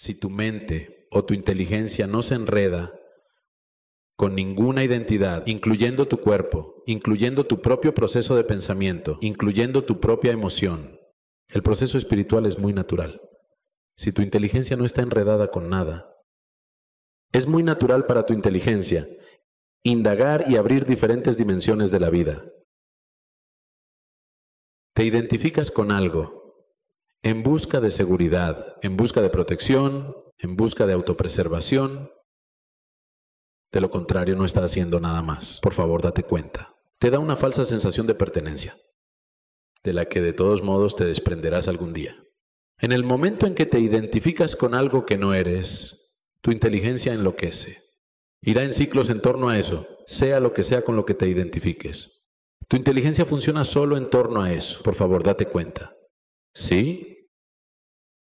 Si tu mente o tu inteligencia no se enreda con ninguna identidad, incluyendo tu cuerpo, incluyendo tu propio proceso de pensamiento, incluyendo tu propia emoción, el proceso espiritual es muy natural. Si tu inteligencia no está enredada con nada, es muy natural para tu inteligencia indagar y abrir diferentes dimensiones de la vida. Te identificas con algo en busca de seguridad, en busca de protección, en busca de autopreservación. De lo contrario, no está haciendo nada más. Por favor, date cuenta. Te da una falsa sensación de pertenencia, de la que de todos modos te desprenderás algún día. En el momento en que te identificas con algo que no eres, tu inteligencia enloquece. Irá en ciclos en torno a eso, sea lo que sea con lo que te identifiques. Tu inteligencia funciona solo en torno a eso. Por favor, date cuenta. ¿Sí?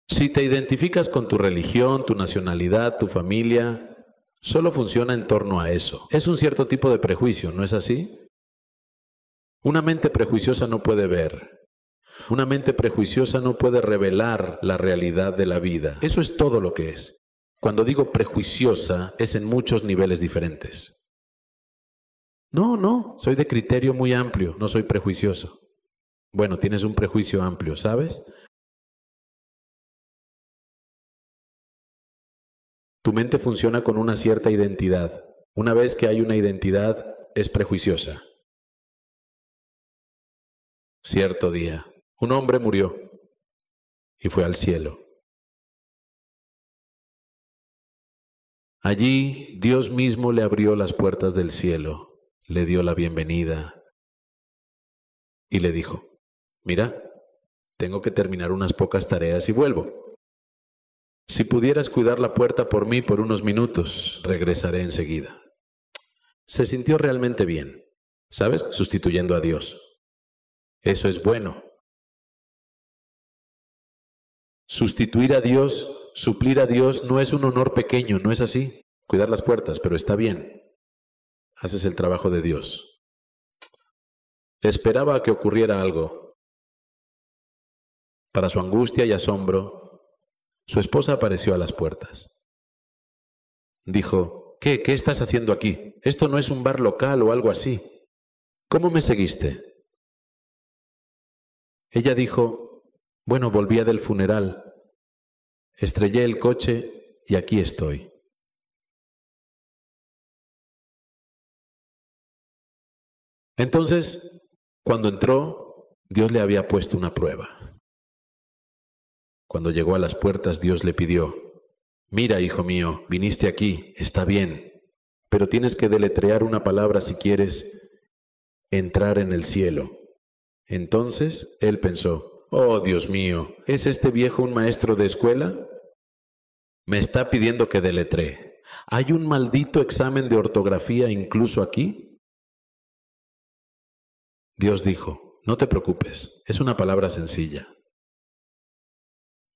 Si te identificas con tu religión, tu nacionalidad, tu familia, solo funciona en torno a eso. Es un cierto tipo de prejuicio, ¿no es así? Una mente prejuiciosa no puede ver. Una mente prejuiciosa no puede revelar la realidad de la vida. Eso es todo lo que es. Cuando digo prejuiciosa es en muchos niveles diferentes. No, no, soy de criterio muy amplio, no soy prejuicioso. Bueno, tienes un prejuicio amplio, ¿sabes? Tu mente funciona con una cierta identidad. Una vez que hay una identidad, es prejuiciosa. Cierto día, un hombre murió y fue al cielo. Allí Dios mismo le abrió las puertas del cielo, le dio la bienvenida y le dijo, mira, tengo que terminar unas pocas tareas y vuelvo. Si pudieras cuidar la puerta por mí por unos minutos, regresaré enseguida. Se sintió realmente bien, ¿sabes? Sustituyendo a Dios. Eso es bueno. Sustituir a Dios, suplir a Dios, no es un honor pequeño, no es así. Cuidar las puertas, pero está bien. Haces el trabajo de Dios. Esperaba que ocurriera algo. Para su angustia y asombro, su esposa apareció a las puertas. Dijo, ¿qué? ¿Qué estás haciendo aquí? Esto no es un bar local o algo así. ¿Cómo me seguiste? Ella dijo, bueno, volvía del funeral, estrellé el coche y aquí estoy. Entonces, cuando entró, Dios le había puesto una prueba. Cuando llegó a las puertas, Dios le pidió, mira, hijo mío, viniste aquí, está bien, pero tienes que deletrear una palabra si quieres entrar en el cielo. Entonces él pensó, Oh Dios mío, ¿es este viejo un maestro de escuela? Me está pidiendo que deletree. ¿Hay un maldito examen de ortografía incluso aquí? Dios dijo, no te preocupes, es una palabra sencilla.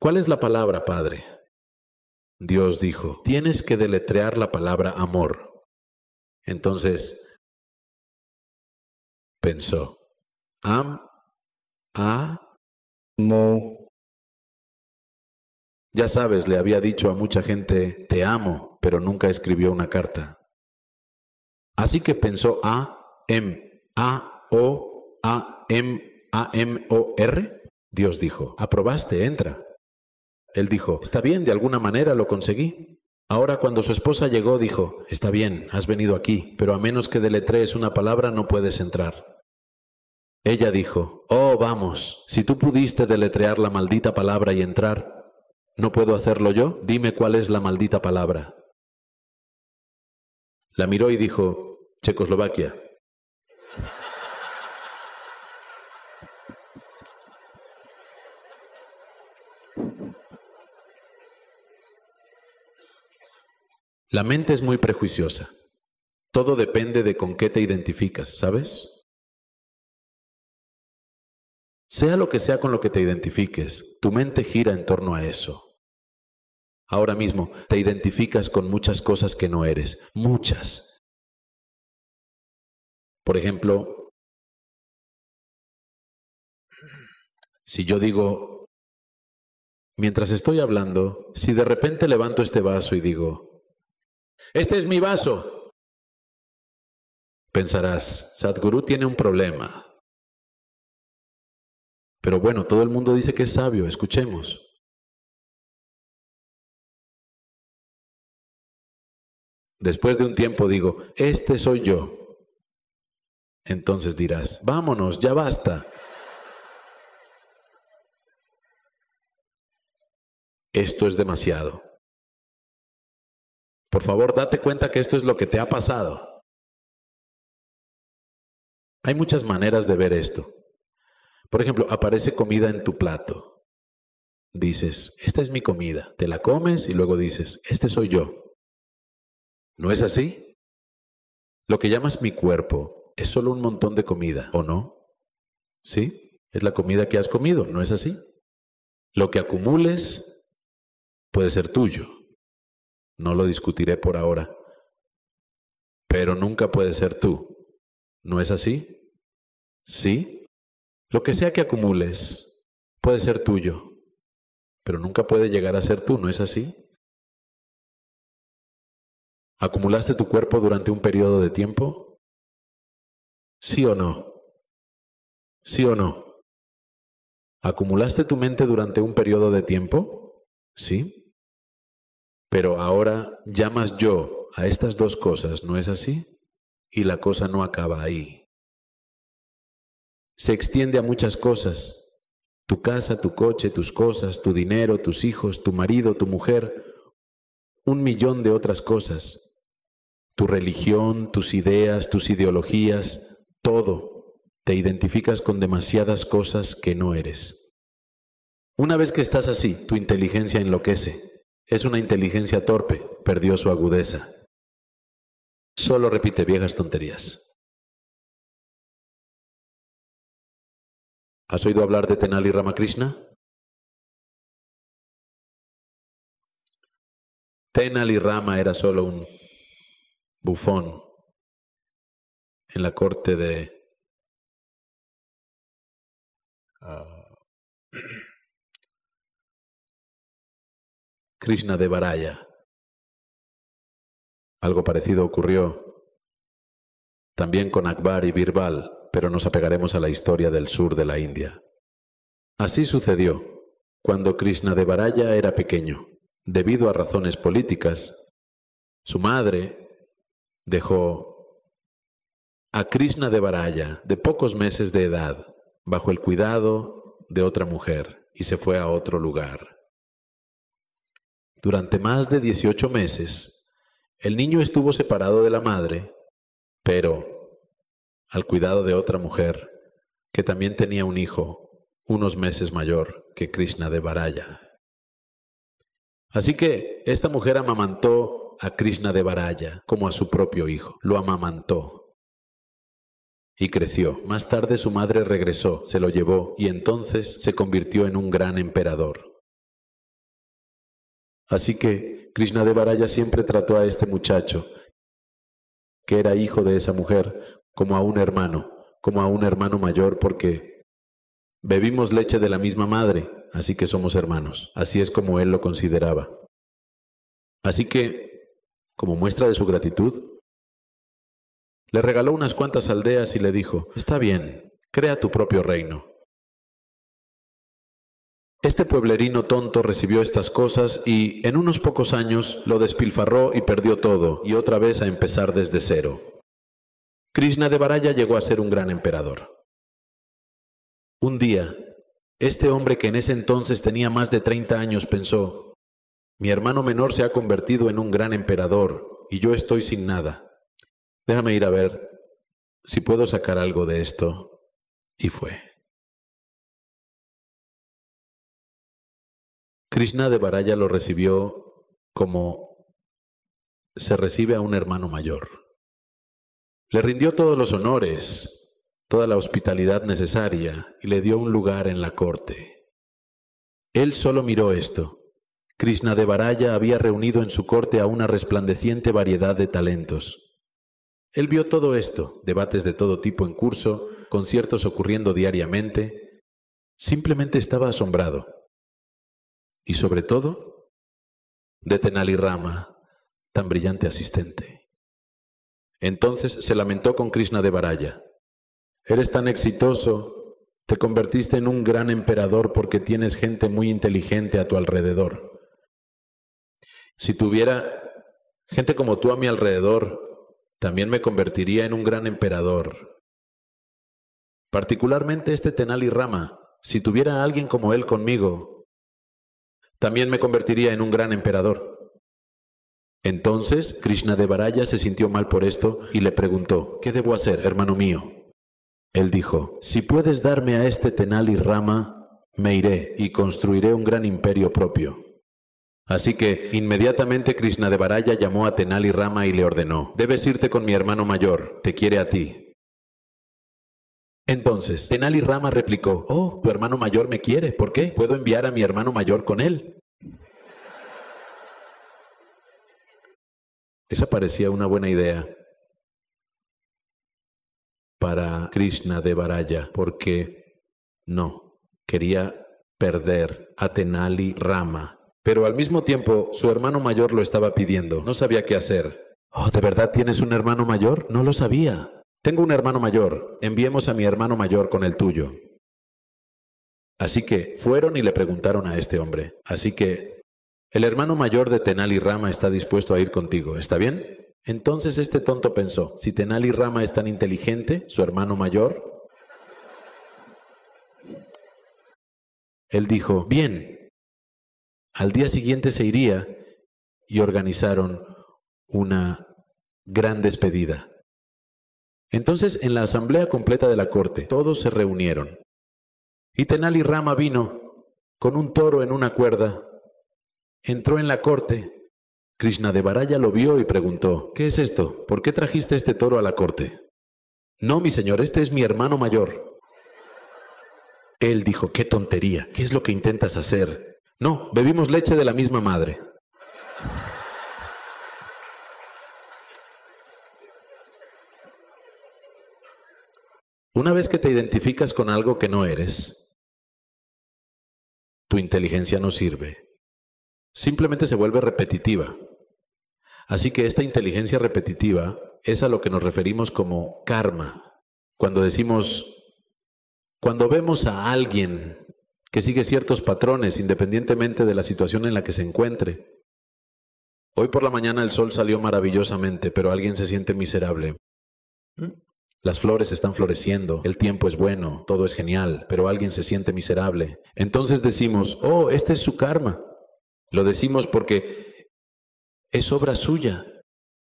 ¿Cuál es la palabra, Padre? Dios dijo, tienes que deletrear la palabra amor. Entonces pensó, Am, a, mo. Ya sabes, le había dicho a mucha gente, te amo, pero nunca escribió una carta. Así que pensó A, M, A, O, A, M, A, M, O, R. Dios dijo, aprobaste, entra. Él dijo, está bien, de alguna manera lo conseguí. Ahora cuando su esposa llegó dijo, está bien, has venido aquí, pero a menos que deletrees una palabra no puedes entrar. Ella dijo, Oh, vamos, si tú pudiste deletrear la maldita palabra y entrar, ¿no puedo hacerlo yo? Dime cuál es la maldita palabra. La miró y dijo, Checoslovaquia. La mente es muy prejuiciosa. Todo depende de con qué te identificas, ¿sabes? Sea lo que sea con lo que te identifiques, tu mente gira en torno a eso. Ahora mismo te identificas con muchas cosas que no eres, muchas. Por ejemplo, si yo digo, mientras estoy hablando, si de repente levanto este vaso y digo, este es mi vaso. Pensarás, Sadhguru tiene un problema. Pero bueno, todo el mundo dice que es sabio, escuchemos. Después de un tiempo digo, este soy yo. Entonces dirás, vámonos, ya basta. Esto es demasiado. Por favor, date cuenta que esto es lo que te ha pasado. Hay muchas maneras de ver esto. Por ejemplo, aparece comida en tu plato. Dices, esta es mi comida. Te la comes y luego dices, este soy yo. ¿No es así? Lo que llamas mi cuerpo es solo un montón de comida, ¿o no? ¿Sí? Es la comida que has comido, ¿no es así? Lo que acumules puede ser tuyo. No lo discutiré por ahora. Pero nunca puede ser tú. ¿No es así? ¿Sí? Lo que sea que acumules puede ser tuyo, pero nunca puede llegar a ser tú, ¿no es así? ¿Acumulaste tu cuerpo durante un periodo de tiempo? ¿Sí o no? ¿Sí o no? ¿Acumulaste tu mente durante un periodo de tiempo? ¿Sí? Pero ahora llamas yo a estas dos cosas, ¿no es así? Y la cosa no acaba ahí. Se extiende a muchas cosas. Tu casa, tu coche, tus cosas, tu dinero, tus hijos, tu marido, tu mujer, un millón de otras cosas. Tu religión, tus ideas, tus ideologías, todo. Te identificas con demasiadas cosas que no eres. Una vez que estás así, tu inteligencia enloquece. Es una inteligencia torpe, perdió su agudeza. Solo repite viejas tonterías. ¿Has oído hablar de Tenali Ramakrishna? Tenali Rama era solo un bufón en la corte de ah, Krishna de Varaya. Algo parecido ocurrió también con Akbar y Birbal, pero nos apegaremos a la historia del sur de la India. Así sucedió cuando Krishna de Varaya era pequeño. Debido a razones políticas, su madre dejó a Krishna de Varaya, de pocos meses de edad, bajo el cuidado de otra mujer y se fue a otro lugar. Durante más de 18 meses, el niño estuvo separado de la madre, pero al cuidado de otra mujer que también tenía un hijo unos meses mayor que Krishna de Varaya. Así que esta mujer amamantó a Krishna de Varaya como a su propio hijo, lo amamantó y creció. Más tarde su madre regresó, se lo llevó y entonces se convirtió en un gran emperador. Así que Krishna de Varaya siempre trató a este muchacho, que era hijo de esa mujer, como a un hermano, como a un hermano mayor, porque bebimos leche de la misma madre, así que somos hermanos. Así es como él lo consideraba. Así que, como muestra de su gratitud, le regaló unas cuantas aldeas y le dijo, está bien, crea tu propio reino. Este pueblerino tonto recibió estas cosas y en unos pocos años lo despilfarró y perdió todo, y otra vez a empezar desde cero. Krishna de Varaya llegó a ser un gran emperador. Un día, este hombre que en ese entonces tenía más de 30 años pensó, mi hermano menor se ha convertido en un gran emperador y yo estoy sin nada. Déjame ir a ver si puedo sacar algo de esto. Y fue. Krishna de Varaya lo recibió como se recibe a un hermano mayor. Le rindió todos los honores, toda la hospitalidad necesaria y le dio un lugar en la corte. Él solo miró esto. Krishna de Varaya había reunido en su corte a una resplandeciente variedad de talentos. Él vio todo esto, debates de todo tipo en curso, conciertos ocurriendo diariamente. Simplemente estaba asombrado. Y sobre todo, de Tenali Rama, tan brillante asistente. Entonces se lamentó con Krishna de Varaya. Eres tan exitoso, te convertiste en un gran emperador porque tienes gente muy inteligente a tu alrededor. Si tuviera gente como tú a mi alrededor, también me convertiría en un gran emperador. Particularmente este Tenali Rama, si tuviera a alguien como él conmigo, también me convertiría en un gran emperador. Entonces Krishna de Varaya se sintió mal por esto y le preguntó, ¿qué debo hacer, hermano mío? Él dijo, si puedes darme a este Tenali Rama, me iré y construiré un gran imperio propio. Así que inmediatamente Krishna de Varaya llamó a Tenali Rama y le ordenó, debes irte con mi hermano mayor, te quiere a ti. Entonces, Tenali Rama replicó, oh, tu hermano mayor me quiere, ¿por qué? ¿Puedo enviar a mi hermano mayor con él? Esa parecía una buena idea para Krishna de Varaya, porque no, quería perder a Tenali Rama. Pero al mismo tiempo su hermano mayor lo estaba pidiendo, no sabía qué hacer. Oh, ¿de verdad tienes un hermano mayor? No lo sabía. Tengo un hermano mayor, enviemos a mi hermano mayor con el tuyo. Así que fueron y le preguntaron a este hombre. Así que el hermano mayor de Tenali Rama está dispuesto a ir contigo, ¿está bien? Entonces este tonto pensó, si Tenali Rama es tan inteligente, su hermano mayor, él dijo, bien. Al día siguiente se iría y organizaron una gran despedida. Entonces, en la asamblea completa de la corte, todos se reunieron. Y Tenali Rama vino con un toro en una cuerda Entró en la corte. Krishna de Varaya lo vio y preguntó, ¿qué es esto? ¿Por qué trajiste este toro a la corte? No, mi señor, este es mi hermano mayor. Él dijo, qué tontería, ¿qué es lo que intentas hacer? No, bebimos leche de la misma madre. Una vez que te identificas con algo que no eres, tu inteligencia no sirve simplemente se vuelve repetitiva. Así que esta inteligencia repetitiva es a lo que nos referimos como karma. Cuando decimos, cuando vemos a alguien que sigue ciertos patrones independientemente de la situación en la que se encuentre. Hoy por la mañana el sol salió maravillosamente, pero alguien se siente miserable. Las flores están floreciendo, el tiempo es bueno, todo es genial, pero alguien se siente miserable. Entonces decimos, oh, este es su karma. Lo decimos porque es obra suya,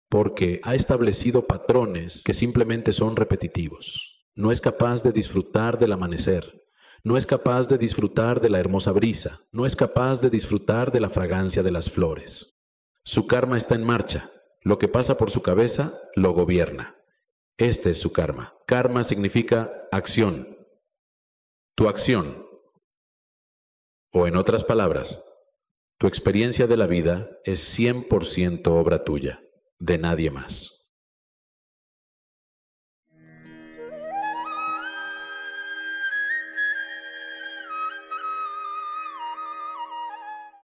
porque ha establecido patrones que simplemente son repetitivos. No es capaz de disfrutar del amanecer, no es capaz de disfrutar de la hermosa brisa, no es capaz de disfrutar de la fragancia de las flores. Su karma está en marcha, lo que pasa por su cabeza lo gobierna. Este es su karma. Karma significa acción. Tu acción. O en otras palabras, tu experiencia de la vida es 100% obra tuya, de nadie más.